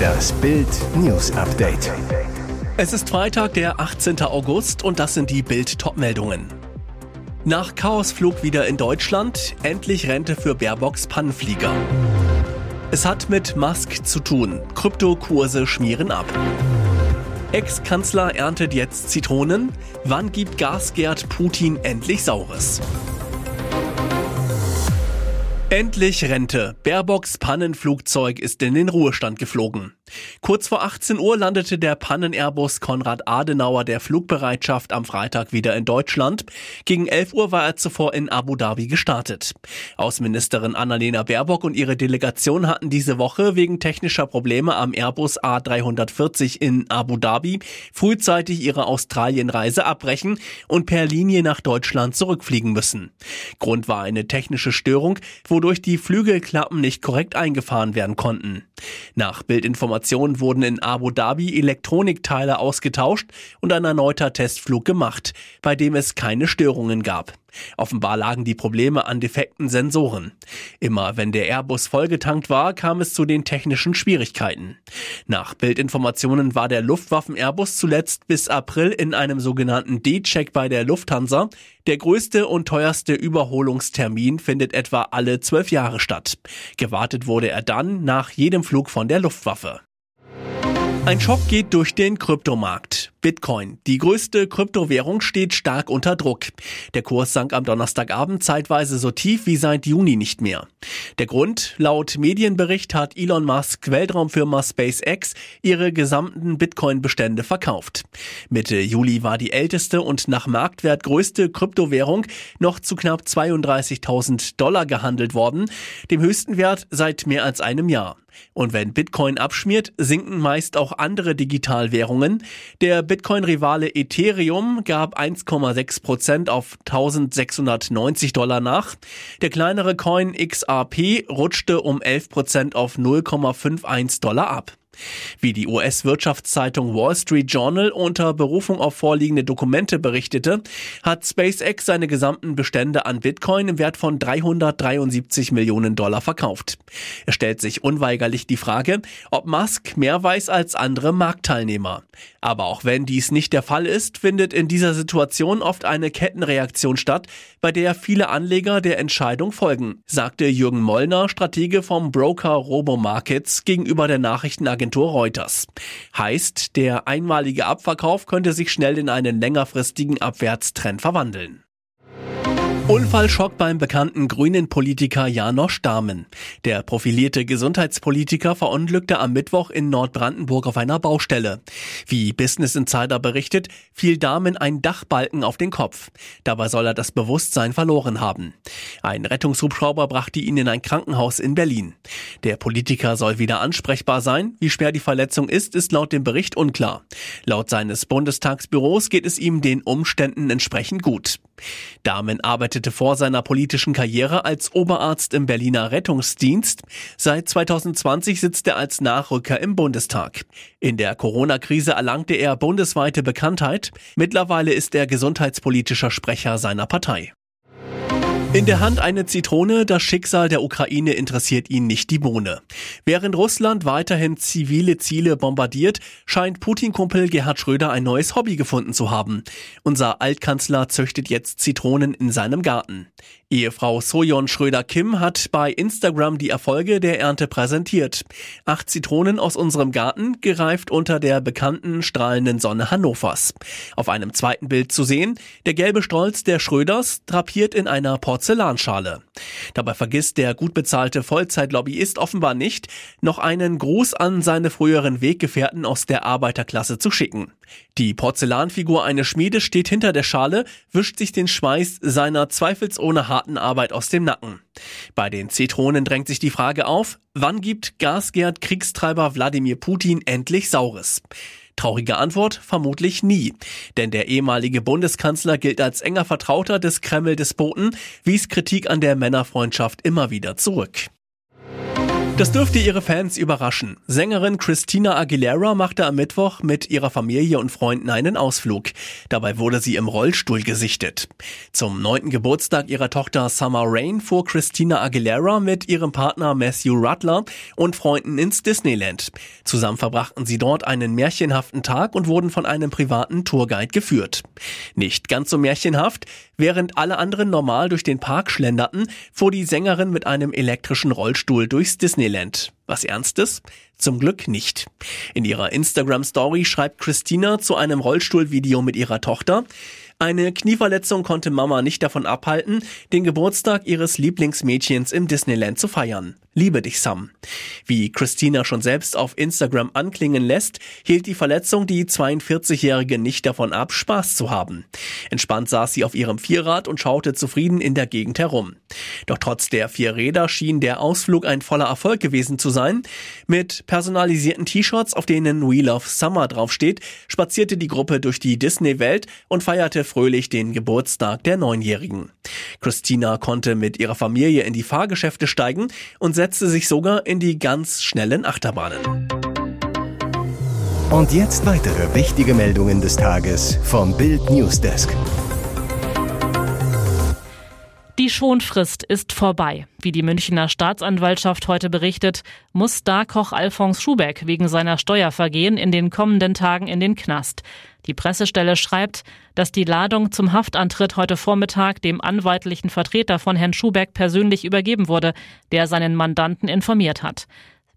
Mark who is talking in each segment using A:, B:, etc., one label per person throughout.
A: Das Bild News Update.
B: Es ist Freitag, der 18. August und das sind die Bild Topmeldungen. Nach Chaosflug wieder in Deutschland, endlich Rente für Baerbocks Pannenflieger. Es hat mit Musk zu tun. Kryptokurse schmieren ab. Ex-Kanzler erntet jetzt Zitronen. Wann gibt Gasgerd Putin endlich Saures? Endlich Rente. Baerbocks Pannenflugzeug ist in den Ruhestand geflogen. Kurz vor 18 Uhr landete der Pannen-Airbus Konrad Adenauer der Flugbereitschaft am Freitag wieder in Deutschland. Gegen 11 Uhr war er zuvor in Abu Dhabi gestartet. Außenministerin Annalena Baerbock und ihre Delegation hatten diese Woche wegen technischer Probleme am Airbus A340 in Abu Dhabi frühzeitig ihre Australienreise abbrechen und per Linie nach Deutschland zurückfliegen müssen. Grund war eine technische Störung, wodurch die Flügelklappen nicht korrekt eingefahren werden konnten. Nach Bildinformationen wurden in Abu Dhabi Elektronikteile ausgetauscht und ein erneuter Testflug gemacht, bei dem es keine Störungen gab. Offenbar lagen die Probleme an defekten Sensoren. Immer wenn der Airbus vollgetankt war, kam es zu den technischen Schwierigkeiten. Nach Bildinformationen war der Luftwaffen-Airbus zuletzt bis April in einem sogenannten D-Check bei der Lufthansa. Der größte und teuerste Überholungstermin findet etwa alle zwölf Jahre statt. Gewartet wurde er dann nach jedem Flug von der Luftwaffe. Ein Schock geht durch den Kryptomarkt. Bitcoin, die größte Kryptowährung, steht stark unter Druck. Der Kurs sank am Donnerstagabend zeitweise so tief wie seit Juni nicht mehr. Der Grund? Laut Medienbericht hat Elon Musk Weltraumfirma SpaceX ihre gesamten Bitcoin-Bestände verkauft. Mitte Juli war die älteste und nach Marktwert größte Kryptowährung noch zu knapp 32.000 Dollar gehandelt worden, dem höchsten Wert seit mehr als einem Jahr. Und wenn Bitcoin abschmiert, sinken meist auch andere Digitalwährungen. Der Bitcoin-Rivale Ethereum gab 1,6 Prozent auf 1690 Dollar nach. Der kleinere Coin XRP rutschte um 11 Prozent auf 0,51 Dollar ab. Wie die US-Wirtschaftszeitung Wall Street Journal unter Berufung auf vorliegende Dokumente berichtete, hat SpaceX seine gesamten Bestände an Bitcoin im Wert von 373 Millionen Dollar verkauft. Es stellt sich unweigerlich die Frage, ob Musk mehr weiß als andere Marktteilnehmer. Aber auch wenn dies nicht der Fall ist, findet in dieser Situation oft eine Kettenreaktion statt, bei der viele Anleger der Entscheidung folgen, sagte Jürgen Mollner, Stratege vom Broker Robomarkets gegenüber der Nachrichtenagentur Agentur Reuters. Heißt, der einmalige Abverkauf könnte sich schnell in einen längerfristigen Abwärtstrend verwandeln. Unfallschock beim bekannten grünen Politiker Janosch Dahmen. Der profilierte Gesundheitspolitiker verunglückte am Mittwoch in Nordbrandenburg auf einer Baustelle. Wie Business Insider berichtet, fiel Dahmen ein Dachbalken auf den Kopf. Dabei soll er das Bewusstsein verloren haben. Ein Rettungshubschrauber brachte ihn in ein Krankenhaus in Berlin. Der Politiker soll wieder ansprechbar sein. Wie schwer die Verletzung ist, ist laut dem Bericht unklar. Laut seines Bundestagsbüros geht es ihm den Umständen entsprechend gut. Dahmen arbeitete vor seiner politischen Karriere als Oberarzt im Berliner Rettungsdienst. Seit 2020 sitzt er als Nachrücker im Bundestag. In der Corona-Krise erlangte er bundesweite Bekanntheit. Mittlerweile ist er gesundheitspolitischer Sprecher seiner Partei. In der Hand eine Zitrone, das Schicksal der Ukraine interessiert ihn nicht die Bohne. Während Russland weiterhin zivile Ziele bombardiert, scheint Putin-Kumpel Gerhard Schröder ein neues Hobby gefunden zu haben. Unser Altkanzler züchtet jetzt Zitronen in seinem Garten. Ehefrau Sojon Schröder-Kim hat bei Instagram die Erfolge der Ernte präsentiert. Acht Zitronen aus unserem Garten, gereift unter der bekannten strahlenden Sonne Hannovers. Auf einem zweiten Bild zu sehen, der gelbe Stolz der Schröders, drapiert in einer Porzellanschale. Dabei vergisst der gut bezahlte Vollzeitlobbyist offenbar nicht, noch einen Gruß an seine früheren Weggefährten aus der Arbeiterklasse zu schicken. Die Porzellanfigur eines Schmiedes steht hinter der Schale, wischt sich den Schweiß seiner zweifelsohne harten Arbeit aus dem Nacken. Bei den Zitronen drängt sich die Frage auf, wann gibt Gasgerd Kriegstreiber Wladimir Putin endlich Saures? Traurige Antwort, vermutlich nie. Denn der ehemalige Bundeskanzler gilt als enger Vertrauter des Kreml-Despoten, wies Kritik an der Männerfreundschaft immer wieder zurück. Das dürfte ihre Fans überraschen. Sängerin Christina Aguilera machte am Mittwoch mit ihrer Familie und Freunden einen Ausflug. Dabei wurde sie im Rollstuhl gesichtet. Zum neunten Geburtstag ihrer Tochter Summer Rain fuhr Christina Aguilera mit ihrem Partner Matthew Rutler und Freunden ins Disneyland. Zusammen verbrachten sie dort einen märchenhaften Tag und wurden von einem privaten Tourguide geführt. Nicht ganz so märchenhaft, während alle anderen normal durch den Park schlenderten, fuhr die Sängerin mit einem elektrischen Rollstuhl durchs Disneyland. Was Ernstes? Zum Glück nicht. In ihrer Instagram-Story schreibt Christina zu einem Rollstuhlvideo mit ihrer Tochter, eine Knieverletzung konnte Mama nicht davon abhalten, den Geburtstag ihres Lieblingsmädchens im Disneyland zu feiern. Liebe dich, Sam. Wie Christina schon selbst auf Instagram anklingen lässt, hielt die Verletzung die 42-Jährige nicht davon ab, Spaß zu haben. Entspannt saß sie auf ihrem Vierrad und schaute zufrieden in der Gegend herum. Doch trotz der vier Räder schien der Ausflug ein voller Erfolg gewesen zu sein. Mit personalisierten T-Shirts, auf denen We Love Summer draufsteht, spazierte die Gruppe durch die Disney-Welt und feierte fröhlich den Geburtstag der Neunjährigen. Christina konnte mit ihrer Familie in die Fahrgeschäfte steigen und setzte sich sogar in die ganz schnellen Achterbahnen.
A: Und jetzt weitere wichtige Meldungen des Tages vom Bild Newsdesk.
C: Die Schonfrist ist vorbei. Wie die Münchner Staatsanwaltschaft heute berichtet, muss Starkoch Alfons Schubeck wegen seiner Steuervergehen in den kommenden Tagen in den Knast. Die Pressestelle schreibt, dass die Ladung zum Haftantritt heute Vormittag dem anwaltlichen Vertreter von Herrn Schubeck persönlich übergeben wurde, der seinen Mandanten informiert hat.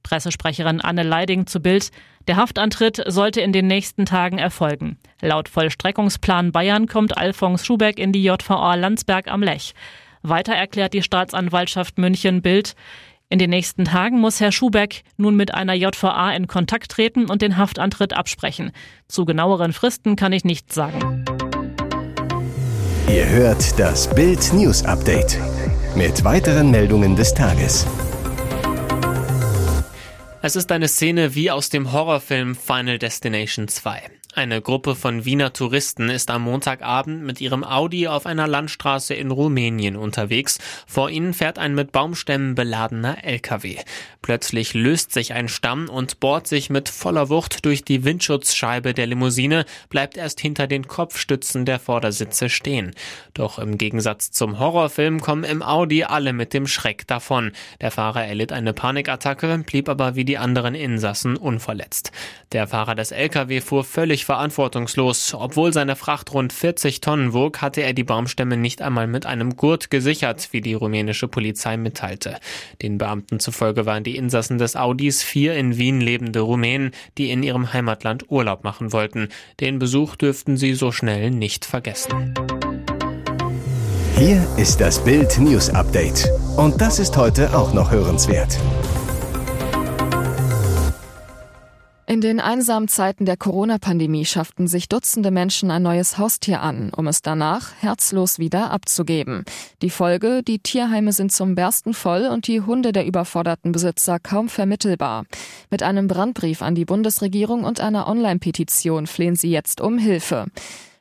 C: Pressesprecherin Anne Leiding zu Bild. Der Haftantritt sollte in den nächsten Tagen erfolgen. Laut Vollstreckungsplan Bayern kommt Alfons Schubeck in die JVA Landsberg am Lech. Weiter erklärt die Staatsanwaltschaft München Bild, in den nächsten Tagen muss Herr Schubeck nun mit einer JVA in Kontakt treten und den Haftantritt absprechen. Zu genaueren Fristen kann ich nichts sagen.
A: Ihr hört das Bild News Update mit weiteren Meldungen des Tages.
D: Es ist eine Szene wie aus dem Horrorfilm Final Destination 2. Eine Gruppe von Wiener Touristen ist am Montagabend mit ihrem Audi auf einer Landstraße in Rumänien unterwegs. Vor ihnen fährt ein mit Baumstämmen beladener LKW. Plötzlich löst sich ein Stamm und bohrt sich mit voller Wucht durch die Windschutzscheibe der Limousine, bleibt erst hinter den Kopfstützen der Vordersitze stehen. Doch im Gegensatz zum Horrorfilm kommen im Audi alle mit dem Schreck davon. Der Fahrer erlitt eine Panikattacke, blieb aber wie die anderen Insassen unverletzt. Der Fahrer des LKW fuhr völlig verantwortungslos. Obwohl seine Fracht rund 40 Tonnen wog, hatte er die Baumstämme nicht einmal mit einem Gurt gesichert, wie die rumänische Polizei mitteilte. Den Beamten zufolge waren die Insassen des Audis vier in Wien lebende Rumänen, die in ihrem Heimatland Urlaub machen wollten. Den Besuch dürften sie so schnell nicht vergessen.
A: Hier ist das Bild News Update. Und das ist heute auch noch hörenswert.
E: In den einsamen Zeiten der Corona-Pandemie schafften sich Dutzende Menschen ein neues Haustier an, um es danach herzlos wieder abzugeben. Die Folge, die Tierheime sind zum Bersten voll und die Hunde der überforderten Besitzer kaum vermittelbar. Mit einem Brandbrief an die Bundesregierung und einer Online-Petition flehen sie jetzt um Hilfe.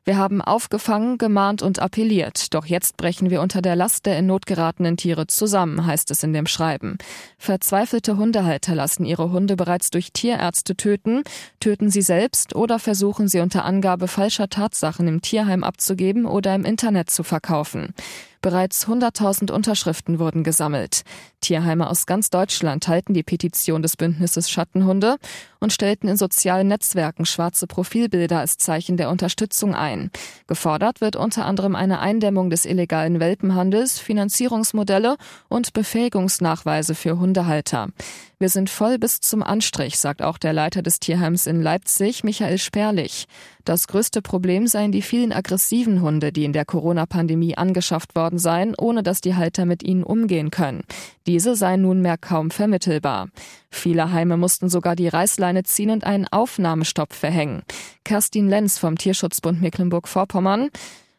E: Wir haben aufgefangen, gemahnt und appelliert, doch jetzt brechen wir unter der Last der in Not geratenen Tiere zusammen, heißt es in dem Schreiben. Verzweifelte Hundehalter lassen ihre Hunde bereits durch Tierärzte töten, töten sie selbst oder versuchen sie unter Angabe falscher Tatsachen im Tierheim abzugeben oder im Internet zu verkaufen. Bereits 100.000 Unterschriften wurden gesammelt. Tierheime aus ganz Deutschland teilten die Petition des Bündnisses Schattenhunde und stellten in sozialen Netzwerken schwarze Profilbilder als Zeichen der Unterstützung ein. Gefordert wird unter anderem eine Eindämmung des illegalen Welpenhandels, Finanzierungsmodelle und Befähigungsnachweise für Hundehalter. Wir sind voll bis zum Anstrich, sagt auch der Leiter des Tierheims in Leipzig, Michael Sperlich. Das größte Problem seien die vielen aggressiven Hunde, die in der Corona-Pandemie angeschafft worden seien, ohne dass die Halter mit ihnen umgehen können. Diese seien nunmehr kaum vermittelbar. Viele Heime mussten sogar die Reißleine ziehen und einen Aufnahmestopp verhängen. Kerstin Lenz vom Tierschutzbund Mecklenburg-Vorpommern.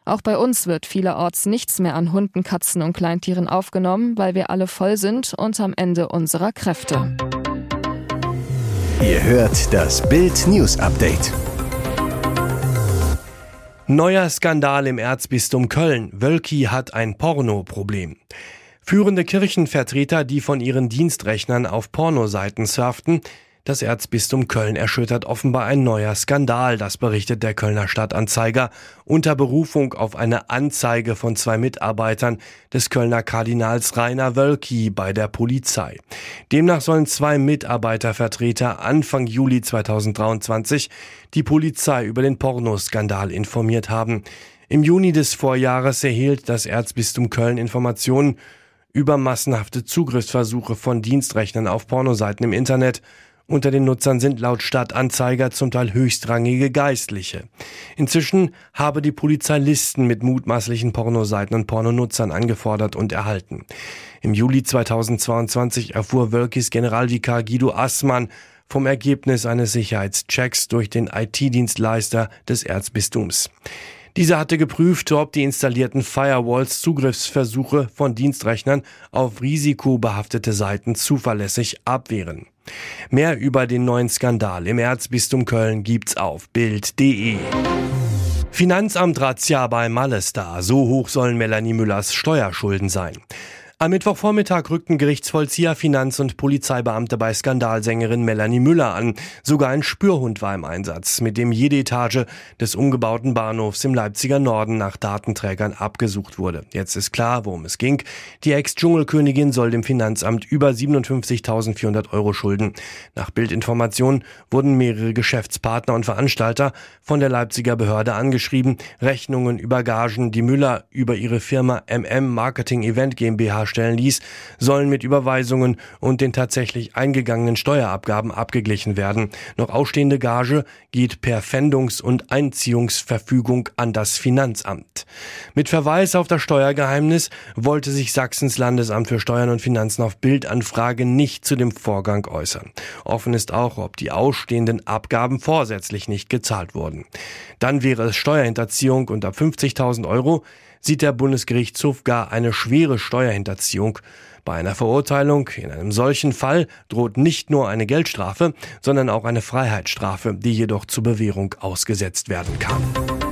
E: Auch bei uns wird vielerorts nichts mehr an Hunden, Katzen und Kleintieren aufgenommen, weil wir alle voll sind und am Ende unserer Kräfte.
A: Ihr hört das Bild News Update.
F: Neuer Skandal im Erzbistum Köln. Wölki hat ein Pornoproblem. Führende Kirchenvertreter, die von ihren Dienstrechnern auf Pornoseiten surften, das Erzbistum Köln erschüttert offenbar ein neuer Skandal, das berichtet der Kölner Stadtanzeiger unter Berufung auf eine Anzeige von zwei Mitarbeitern des Kölner Kardinals Rainer Wölki bei der Polizei. Demnach sollen zwei Mitarbeitervertreter Anfang Juli 2023 die Polizei über den Pornoskandal informiert haben. Im Juni des Vorjahres erhielt das Erzbistum Köln Informationen über massenhafte Zugriffsversuche von Dienstrechnern auf Pornoseiten im Internet unter den Nutzern sind laut Stadtanzeiger zum Teil höchstrangige Geistliche. Inzwischen habe die Polizei Listen mit mutmaßlichen Pornoseiten und Pornonutzern angefordert und erhalten. Im Juli 2022 erfuhr Wölkis Generalvikar Guido Assmann vom Ergebnis eines Sicherheitschecks durch den IT-Dienstleister des Erzbistums. Dieser hatte geprüft, ob die installierten Firewalls Zugriffsversuche von Dienstrechnern auf risikobehaftete Seiten zuverlässig abwehren. Mehr über den neuen Skandal im Erzbistum Köln gibt's auf Bild.de. Finanzamt Razzia bei Malestar. So hoch sollen Melanie Müllers Steuerschulden sein. Am Mittwochvormittag rückten Gerichtsvollzieher, Finanz- und Polizeibeamte bei Skandalsängerin Melanie Müller an. Sogar ein Spürhund war im Einsatz, mit dem jede Etage des umgebauten Bahnhofs im Leipziger Norden nach Datenträgern abgesucht wurde. Jetzt ist klar, worum es ging. Die Ex-Dschungelkönigin soll dem Finanzamt über 57.400 Euro schulden. Nach Bildinformationen wurden mehrere Geschäftspartner und Veranstalter von der Leipziger Behörde angeschrieben. Rechnungen über Gagen, die Müller über ihre Firma MM Marketing Event GmbH darstellen ließ, sollen mit Überweisungen und den tatsächlich eingegangenen Steuerabgaben abgeglichen werden. Noch ausstehende Gage geht per Pfändungs- und Einziehungsverfügung an das Finanzamt. Mit Verweis auf das Steuergeheimnis wollte sich Sachsens Landesamt für Steuern und Finanzen auf Bildanfrage nicht zu dem Vorgang äußern. Offen ist auch, ob die ausstehenden Abgaben vorsätzlich nicht gezahlt wurden. Dann wäre es Steuerhinterziehung unter 50.000 Euro sieht der Bundesgerichtshof gar eine schwere Steuerhinterziehung. Bei einer Verurteilung in einem solchen Fall droht nicht nur eine Geldstrafe, sondern auch eine Freiheitsstrafe, die jedoch zur Bewährung ausgesetzt werden kann.